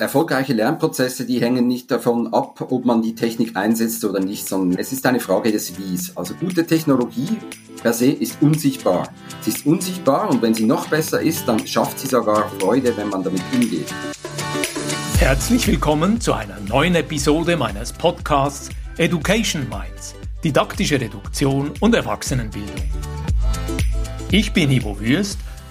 Erfolgreiche Lernprozesse, die hängen nicht davon ab, ob man die Technik einsetzt oder nicht, sondern es ist eine Frage des Wies. Also gute Technologie per se ist unsichtbar. Sie ist unsichtbar und wenn sie noch besser ist, dann schafft sie sogar Freude, wenn man damit umgeht. Herzlich willkommen zu einer neuen Episode meines Podcasts Education Minds, didaktische Reduktion und Erwachsenenbildung. Ich bin Ivo Würst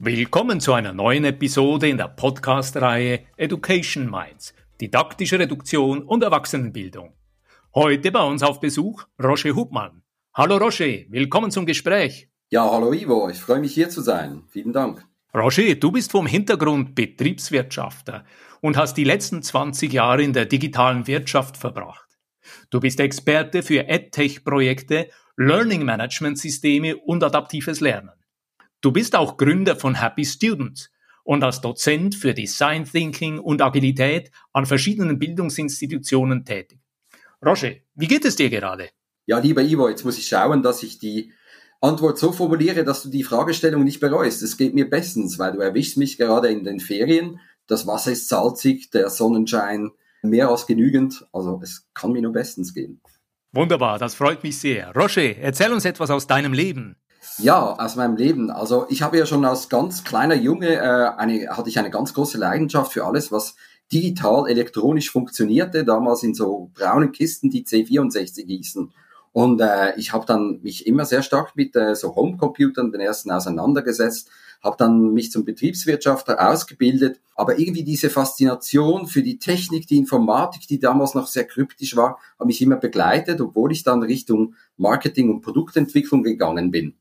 Willkommen zu einer neuen Episode in der Podcast-Reihe Education Minds, didaktische Reduktion und Erwachsenenbildung. Heute bei uns auf Besuch Roger Hubmann. Hallo Roger, willkommen zum Gespräch. Ja, hallo Ivo, ich freue mich hier zu sein. Vielen Dank. Roger, du bist vom Hintergrund Betriebswirtschafter und hast die letzten 20 Jahre in der digitalen Wirtschaft verbracht. Du bist Experte für EdTech-Projekte, Learning Management Systeme und adaptives Lernen. Du bist auch Gründer von Happy Students und als Dozent für Design Thinking und Agilität an verschiedenen Bildungsinstitutionen tätig. Roger, wie geht es dir gerade? Ja, lieber Ivo, jetzt muss ich schauen, dass ich die Antwort so formuliere, dass du die Fragestellung nicht bereust. Es geht mir bestens, weil du erwischst mich gerade in den Ferien. Das Wasser ist salzig, der Sonnenschein mehr als genügend. Also es kann mir nur bestens gehen. Wunderbar, das freut mich sehr. Roger, erzähl uns etwas aus deinem Leben. Ja, aus meinem Leben. Also ich habe ja schon als ganz kleiner Junge äh, eine, hatte ich eine ganz große Leidenschaft für alles, was digital, elektronisch funktionierte. Damals in so braunen Kisten, die C64 hießen. Und äh, ich habe dann mich immer sehr stark mit äh, so Homecomputern, den ersten auseinandergesetzt, habe dann mich zum Betriebswirtschaftler ausgebildet. Aber irgendwie diese Faszination für die Technik, die Informatik, die damals noch sehr kryptisch war, hat mich immer begleitet, obwohl ich dann Richtung Marketing und Produktentwicklung gegangen bin.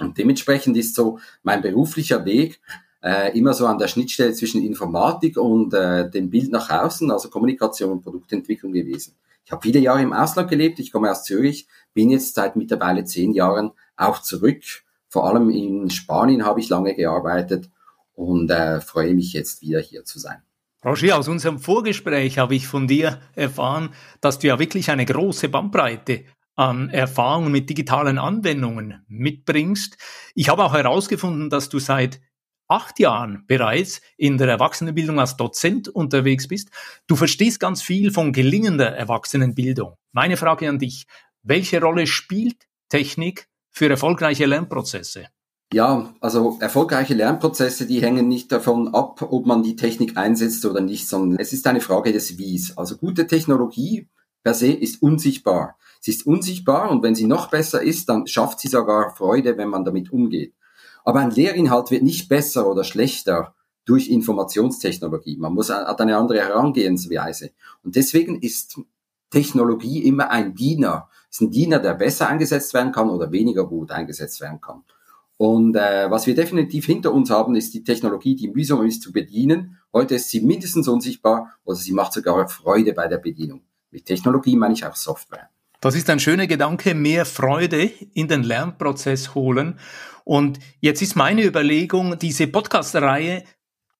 Und dementsprechend ist so mein beruflicher Weg äh, immer so an der Schnittstelle zwischen Informatik und äh, dem Bild nach außen, also Kommunikation und Produktentwicklung gewesen. Ich habe viele Jahre im Ausland gelebt, ich komme aus Zürich, bin jetzt seit mittlerweile zehn Jahren auch zurück. Vor allem in Spanien habe ich lange gearbeitet und äh, freue mich jetzt wieder hier zu sein. Roger, aus unserem Vorgespräch habe ich von dir erfahren, dass du ja wirklich eine große Bandbreite an Erfahrungen mit digitalen Anwendungen mitbringst. Ich habe auch herausgefunden, dass du seit acht Jahren bereits in der Erwachsenenbildung als Dozent unterwegs bist. Du verstehst ganz viel von gelingender Erwachsenenbildung. Meine Frage an dich, welche Rolle spielt Technik für erfolgreiche Lernprozesse? Ja, also erfolgreiche Lernprozesse, die hängen nicht davon ab, ob man die Technik einsetzt oder nicht, sondern es ist eine Frage des Wies. Also gute Technologie per se ist unsichtbar. Sie ist unsichtbar und wenn sie noch besser ist, dann schafft sie sogar Freude, wenn man damit umgeht. Aber ein Lehrinhalt wird nicht besser oder schlechter durch Informationstechnologie. Man muss hat eine andere Herangehensweise. Und deswegen ist Technologie immer ein Diener. Ist ein Diener, der besser eingesetzt werden kann oder weniger gut eingesetzt werden kann. Und äh, was wir definitiv hinter uns haben, ist die Technologie, die mühsam ist zu bedienen. Heute ist sie mindestens unsichtbar oder sie macht sogar Freude bei der Bedienung. Mit Technologie meine ich auch Software. Das ist ein schöner Gedanke, mehr Freude in den Lernprozess holen. Und jetzt ist meine Überlegung, diese Podcast-Reihe,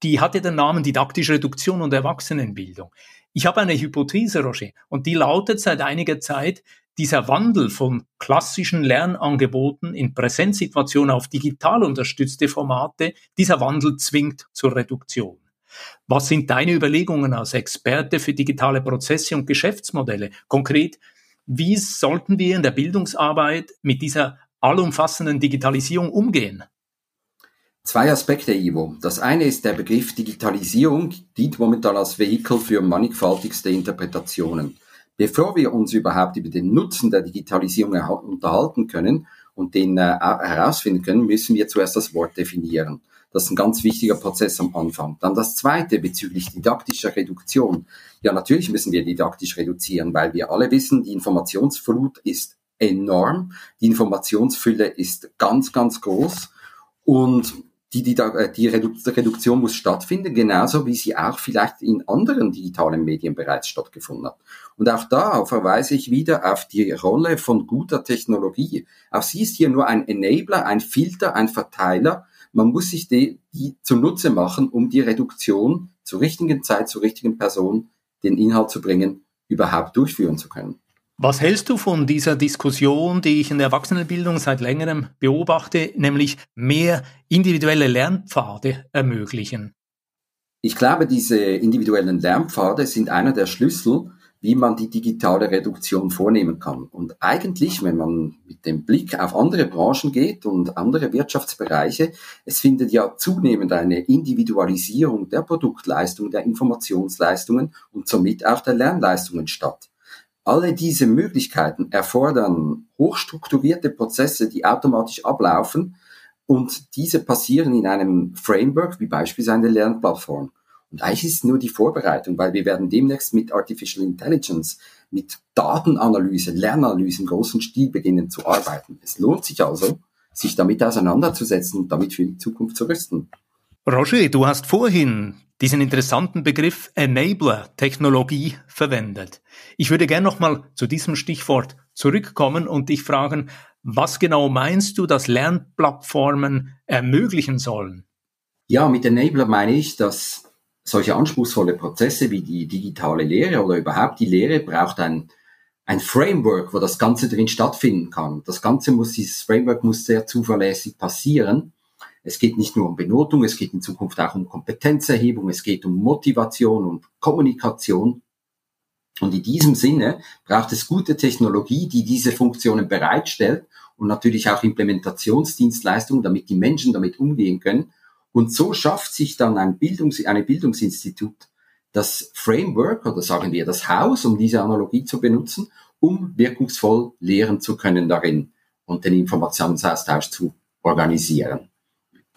die hatte den Namen Didaktische Reduktion und Erwachsenenbildung. Ich habe eine Hypothese, Roger, und die lautet seit einiger Zeit, dieser Wandel von klassischen Lernangeboten in Präsenzsituationen auf digital unterstützte Formate, dieser Wandel zwingt zur Reduktion. Was sind deine Überlegungen als Experte für digitale Prozesse und Geschäftsmodelle? Konkret, wie sollten wir in der Bildungsarbeit mit dieser allumfassenden Digitalisierung umgehen? Zwei Aspekte, Ivo. Das eine ist der Begriff Digitalisierung, dient momentan als Vehikel für mannigfaltigste Interpretationen. Bevor wir uns überhaupt über den Nutzen der Digitalisierung unterhalten können und den äh, herausfinden können, müssen wir zuerst das Wort definieren. Das ist ein ganz wichtiger Prozess am Anfang. Dann das zweite bezüglich didaktischer Reduktion. Ja, natürlich müssen wir didaktisch reduzieren, weil wir alle wissen, die Informationsflut ist enorm. Die Informationsfülle ist ganz, ganz groß. Und die, die, äh, die Reduktion muss stattfinden, genauso wie sie auch vielleicht in anderen digitalen Medien bereits stattgefunden hat. Und auch da verweise ich wieder auf die Rolle von guter Technologie. Auch sie ist hier nur ein Enabler, ein Filter, ein Verteiler. Man muss sich die, die zunutze machen, um die Reduktion zur richtigen Zeit, zur richtigen Person, den Inhalt zu bringen, überhaupt durchführen zu können. Was hältst du von dieser Diskussion, die ich in der Erwachsenenbildung seit längerem beobachte, nämlich mehr individuelle Lernpfade ermöglichen? Ich glaube, diese individuellen Lernpfade sind einer der Schlüssel, wie man die digitale Reduktion vornehmen kann. Und eigentlich, wenn man mit dem Blick auf andere Branchen geht und andere Wirtschaftsbereiche, es findet ja zunehmend eine Individualisierung der Produktleistung, der Informationsleistungen und somit auch der Lernleistungen statt. Alle diese Möglichkeiten erfordern hochstrukturierte Prozesse, die automatisch ablaufen und diese passieren in einem Framework wie beispielsweise eine Lernplattform. Und eigentlich ist nur die Vorbereitung, weil wir werden demnächst mit Artificial Intelligence, mit Datenanalyse, Lernanalyse im großen Stil beginnen zu arbeiten. Es lohnt sich also, sich damit auseinanderzusetzen und damit für die Zukunft zu rüsten. Roger, du hast vorhin diesen interessanten Begriff Enabler-Technologie verwendet. Ich würde gerne nochmal zu diesem Stichwort zurückkommen und dich fragen, was genau meinst du, dass Lernplattformen ermöglichen sollen? Ja, mit Enabler meine ich, dass solche anspruchsvolle Prozesse wie die digitale Lehre oder überhaupt die Lehre braucht ein, ein Framework, wo das Ganze drin stattfinden kann. Das Ganze muss, dieses Framework muss sehr zuverlässig passieren es geht nicht nur um Benotung, es geht in Zukunft auch um Kompetenzerhebung, es geht um Motivation und Kommunikation. Und in diesem Sinne braucht es gute Technologie, die diese Funktionen bereitstellt und natürlich auch Implementationsdienstleistungen, damit die Menschen damit umgehen können. Und so schafft sich dann ein Bildungs eine Bildungsinstitut das Framework oder sagen wir das Haus, um diese Analogie zu benutzen, um wirkungsvoll lehren zu können darin und den Informationsaustausch zu organisieren.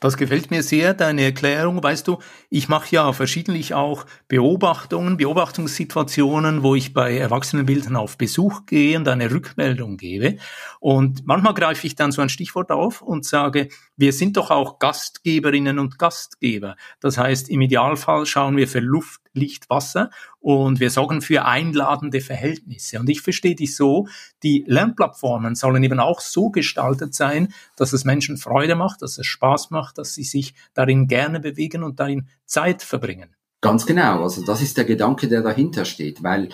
Das gefällt mir sehr, deine Erklärung. Weißt du, ich mache ja verschiedentlich auch Beobachtungen, Beobachtungssituationen, wo ich bei Erwachsenenbildern auf Besuch gehe und eine Rückmeldung gebe. Und manchmal greife ich dann so ein Stichwort auf und sage, wir sind doch auch Gastgeberinnen und Gastgeber. Das heißt, im Idealfall schauen wir für Luft, Licht, Wasser und wir sorgen für einladende Verhältnisse. Und ich verstehe dich so, die Lernplattformen sollen eben auch so gestaltet sein, dass es Menschen Freude macht, dass es Spaß macht, dass sie sich darin gerne bewegen und darin Zeit verbringen. Ganz genau. Also das ist der Gedanke, der dahinter steht, weil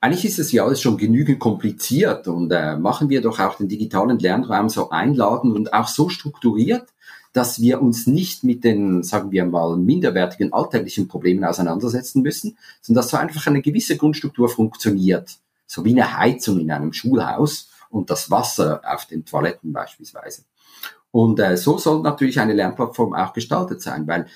eigentlich ist es ja alles schon genügend kompliziert und äh, machen wir doch auch den digitalen Lernraum so einladend und auch so strukturiert, dass wir uns nicht mit den, sagen wir mal, minderwertigen alltäglichen Problemen auseinandersetzen müssen, sondern dass so einfach eine gewisse Grundstruktur funktioniert. So wie eine Heizung in einem Schulhaus und das Wasser auf den Toiletten beispielsweise. Und äh, so soll natürlich eine Lernplattform auch gestaltet sein, weil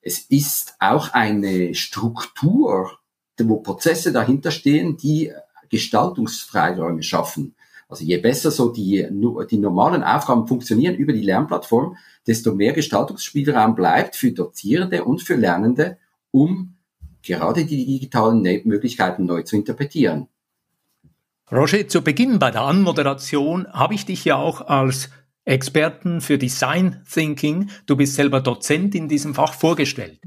es ist auch eine Struktur, wo Prozesse dahinter stehen, die Gestaltungsfreiräume schaffen. Also je besser so die, die normalen Aufgaben funktionieren über die Lernplattform, desto mehr Gestaltungsspielraum bleibt für Dozierende und für Lernende, um gerade die digitalen Möglichkeiten neu zu interpretieren. Roger, zu Beginn bei der Anmoderation habe ich dich ja auch als Experten für Design Thinking. Du bist selber Dozent in diesem Fach vorgestellt.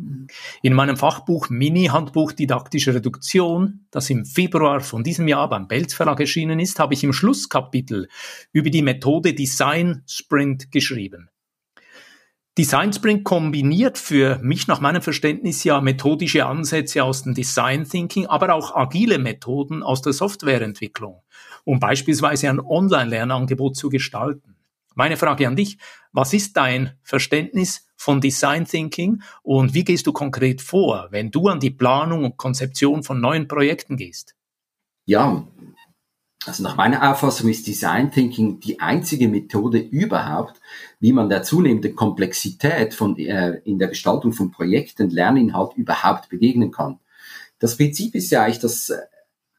In meinem Fachbuch Mini-Handbuch Didaktische Reduktion, das im Februar von diesem Jahr beim Belz Verlag erschienen ist, habe ich im Schlusskapitel über die Methode Design Sprint geschrieben. Design Sprint kombiniert für mich nach meinem Verständnis ja methodische Ansätze aus dem Design Thinking, aber auch agile Methoden aus der Softwareentwicklung, um beispielsweise ein Online-Lernangebot zu gestalten. Meine Frage an dich, was ist dein Verständnis von Design Thinking und wie gehst du konkret vor, wenn du an die Planung und Konzeption von neuen Projekten gehst? Ja, also nach meiner Auffassung ist Design Thinking die einzige Methode überhaupt, wie man der zunehmenden Komplexität von, äh, in der Gestaltung von Projekten, Lerninhalt überhaupt begegnen kann. Das Prinzip ist ja eigentlich das äh,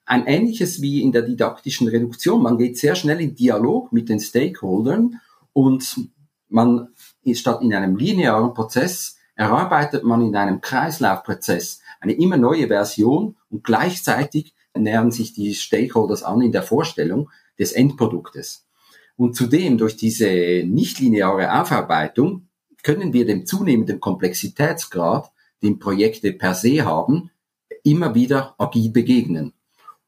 ein ähnliches wie in der didaktischen Reduktion. Man geht sehr schnell in Dialog mit den Stakeholdern und man statt in einem linearen Prozess erarbeitet man in einem Kreislaufprozess eine immer neue Version und gleichzeitig nähern sich die Stakeholders an in der Vorstellung des Endproduktes. Und zudem durch diese nichtlineare Aufarbeitung können wir dem zunehmenden Komplexitätsgrad, den Projekte per se haben, immer wieder agil begegnen.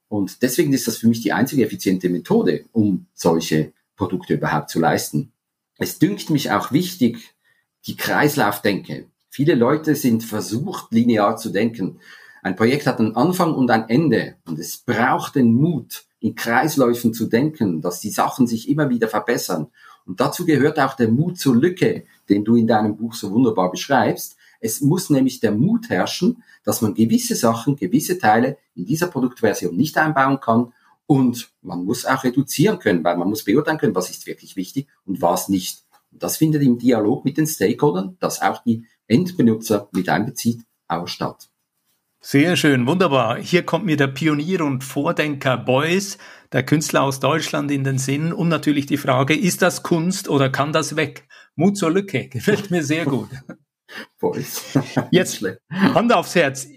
Und deswegen ist das für mich die einzige effiziente Methode, um solche Produkte überhaupt zu leisten. Es dünkt mich auch wichtig, die Kreislaufdenke. Viele Leute sind versucht, linear zu denken. Ein Projekt hat einen Anfang und ein Ende und es braucht den Mut, in Kreisläufen zu denken, dass die Sachen sich immer wieder verbessern. Und dazu gehört auch der Mut zur Lücke, den du in deinem Buch so wunderbar beschreibst. Es muss nämlich der Mut herrschen, dass man gewisse Sachen, gewisse Teile in dieser Produktversion nicht einbauen kann und man muss auch reduzieren können, weil man muss beurteilen können, was ist wirklich wichtig und was nicht. Und das findet im Dialog mit den Stakeholdern, das auch die Endbenutzer mit einbezieht, auch statt. Sehr schön, wunderbar. Hier kommt mir der Pionier und Vordenker Beuys, der Künstler aus Deutschland in den Sinn und natürlich die Frage, ist das Kunst oder kann das weg? Mut zur Lücke, gefällt mir sehr gut. Beuys. Jetzt Hand aufs Herz.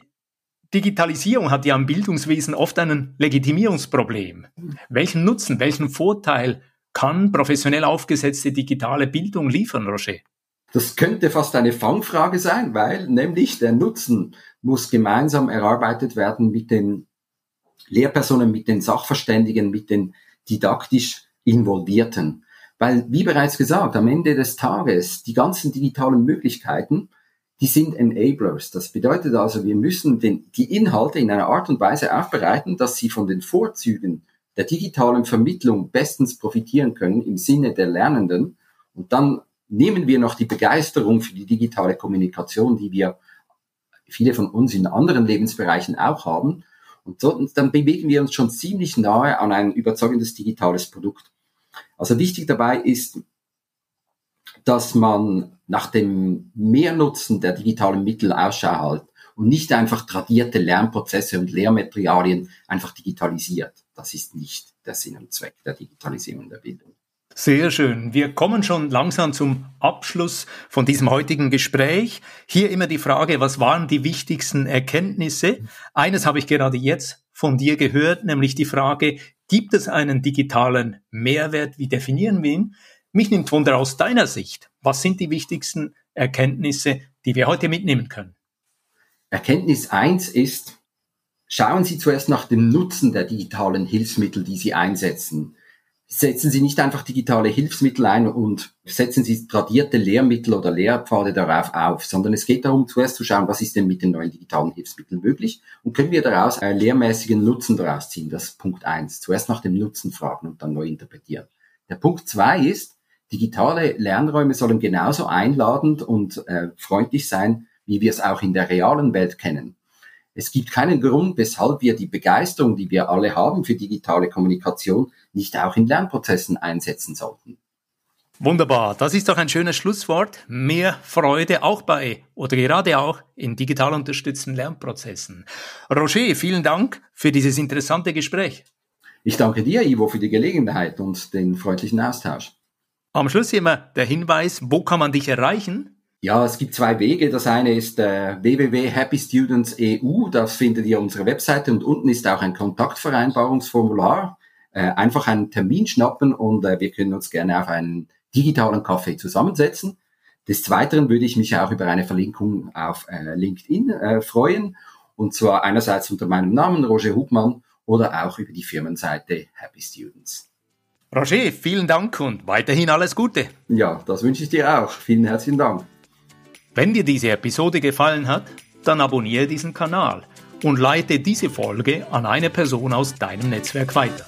Digitalisierung hat ja im Bildungswesen oft ein Legitimierungsproblem. Welchen Nutzen, welchen Vorteil kann professionell aufgesetzte digitale Bildung liefern, Roger? Das könnte fast eine Fangfrage sein, weil nämlich der Nutzen muss gemeinsam erarbeitet werden mit den Lehrpersonen, mit den Sachverständigen, mit den didaktisch Involvierten. Weil, wie bereits gesagt, am Ende des Tages, die ganzen digitalen Möglichkeiten, die sind Enablers. Das bedeutet also, wir müssen den, die Inhalte in einer Art und Weise aufbereiten, dass sie von den Vorzügen der digitalen Vermittlung bestens profitieren können im Sinne der Lernenden. Und dann nehmen wir noch die Begeisterung für die digitale Kommunikation, die wir viele von uns in anderen Lebensbereichen auch haben. Und, so, und dann bewegen wir uns schon ziemlich nahe an ein überzeugendes digitales Produkt. Also wichtig dabei ist, dass man nach dem Mehrnutzen der digitalen Mittel Ausschau hält und nicht einfach tradierte Lernprozesse und Lehrmaterialien einfach digitalisiert. Das ist nicht der Sinn und Zweck der Digitalisierung der Bildung. Sehr schön. Wir kommen schon langsam zum Abschluss von diesem heutigen Gespräch. Hier immer die Frage, was waren die wichtigsten Erkenntnisse? Eines habe ich gerade jetzt von dir gehört, nämlich die Frage, gibt es einen digitalen Mehrwert? Wie definieren wir ihn? Mich nimmt Wunder aus deiner Sicht. Was sind die wichtigsten Erkenntnisse, die wir heute mitnehmen können? Erkenntnis eins ist, schauen Sie zuerst nach dem Nutzen der digitalen Hilfsmittel, die Sie einsetzen setzen Sie nicht einfach digitale Hilfsmittel ein und setzen Sie tradierte Lehrmittel oder Lehrpfade darauf auf, sondern es geht darum, zuerst zu schauen, was ist denn mit den neuen digitalen Hilfsmitteln möglich und können wir daraus einen lehrmäßigen Nutzen daraus ziehen. Das ist Punkt eins. Zuerst nach dem Nutzen fragen und dann neu interpretieren. Der Punkt zwei ist, digitale Lernräume sollen genauso einladend und äh, freundlich sein, wie wir es auch in der realen Welt kennen. Es gibt keinen Grund, weshalb wir die Begeisterung, die wir alle haben für digitale Kommunikation, nicht auch in Lernprozessen einsetzen sollten. Wunderbar, das ist doch ein schönes Schlusswort. Mehr Freude auch bei oder gerade auch in digital unterstützten Lernprozessen. Roger, vielen Dank für dieses interessante Gespräch. Ich danke dir, Ivo, für die Gelegenheit und den freundlichen Austausch. Am Schluss immer der Hinweis, wo kann man dich erreichen? Ja, es gibt zwei Wege. Das eine ist äh, www.happystudents.eu. Da findet ihr unsere Webseite und unten ist auch ein Kontaktvereinbarungsformular. Äh, einfach einen Termin schnappen und äh, wir können uns gerne auf einen digitalen Kaffee zusammensetzen. Des Weiteren würde ich mich auch über eine Verlinkung auf äh, LinkedIn äh, freuen. Und zwar einerseits unter meinem Namen Roger Hubmann oder auch über die Firmenseite Happy Students. Roger, vielen Dank und weiterhin alles Gute. Ja, das wünsche ich dir auch. Vielen herzlichen Dank. Wenn dir diese Episode gefallen hat, dann abonniere diesen Kanal und leite diese Folge an eine Person aus deinem Netzwerk weiter.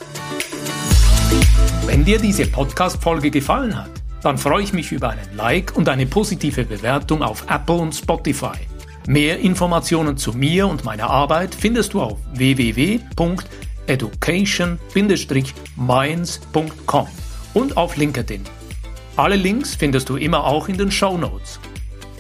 Wenn dir diese Podcast-Folge gefallen hat, dann freue ich mich über einen Like und eine positive Bewertung auf Apple und Spotify. Mehr Informationen zu mir und meiner Arbeit findest du auf www.education-minds.com und auf LinkedIn. Alle Links findest du immer auch in den Show Notes.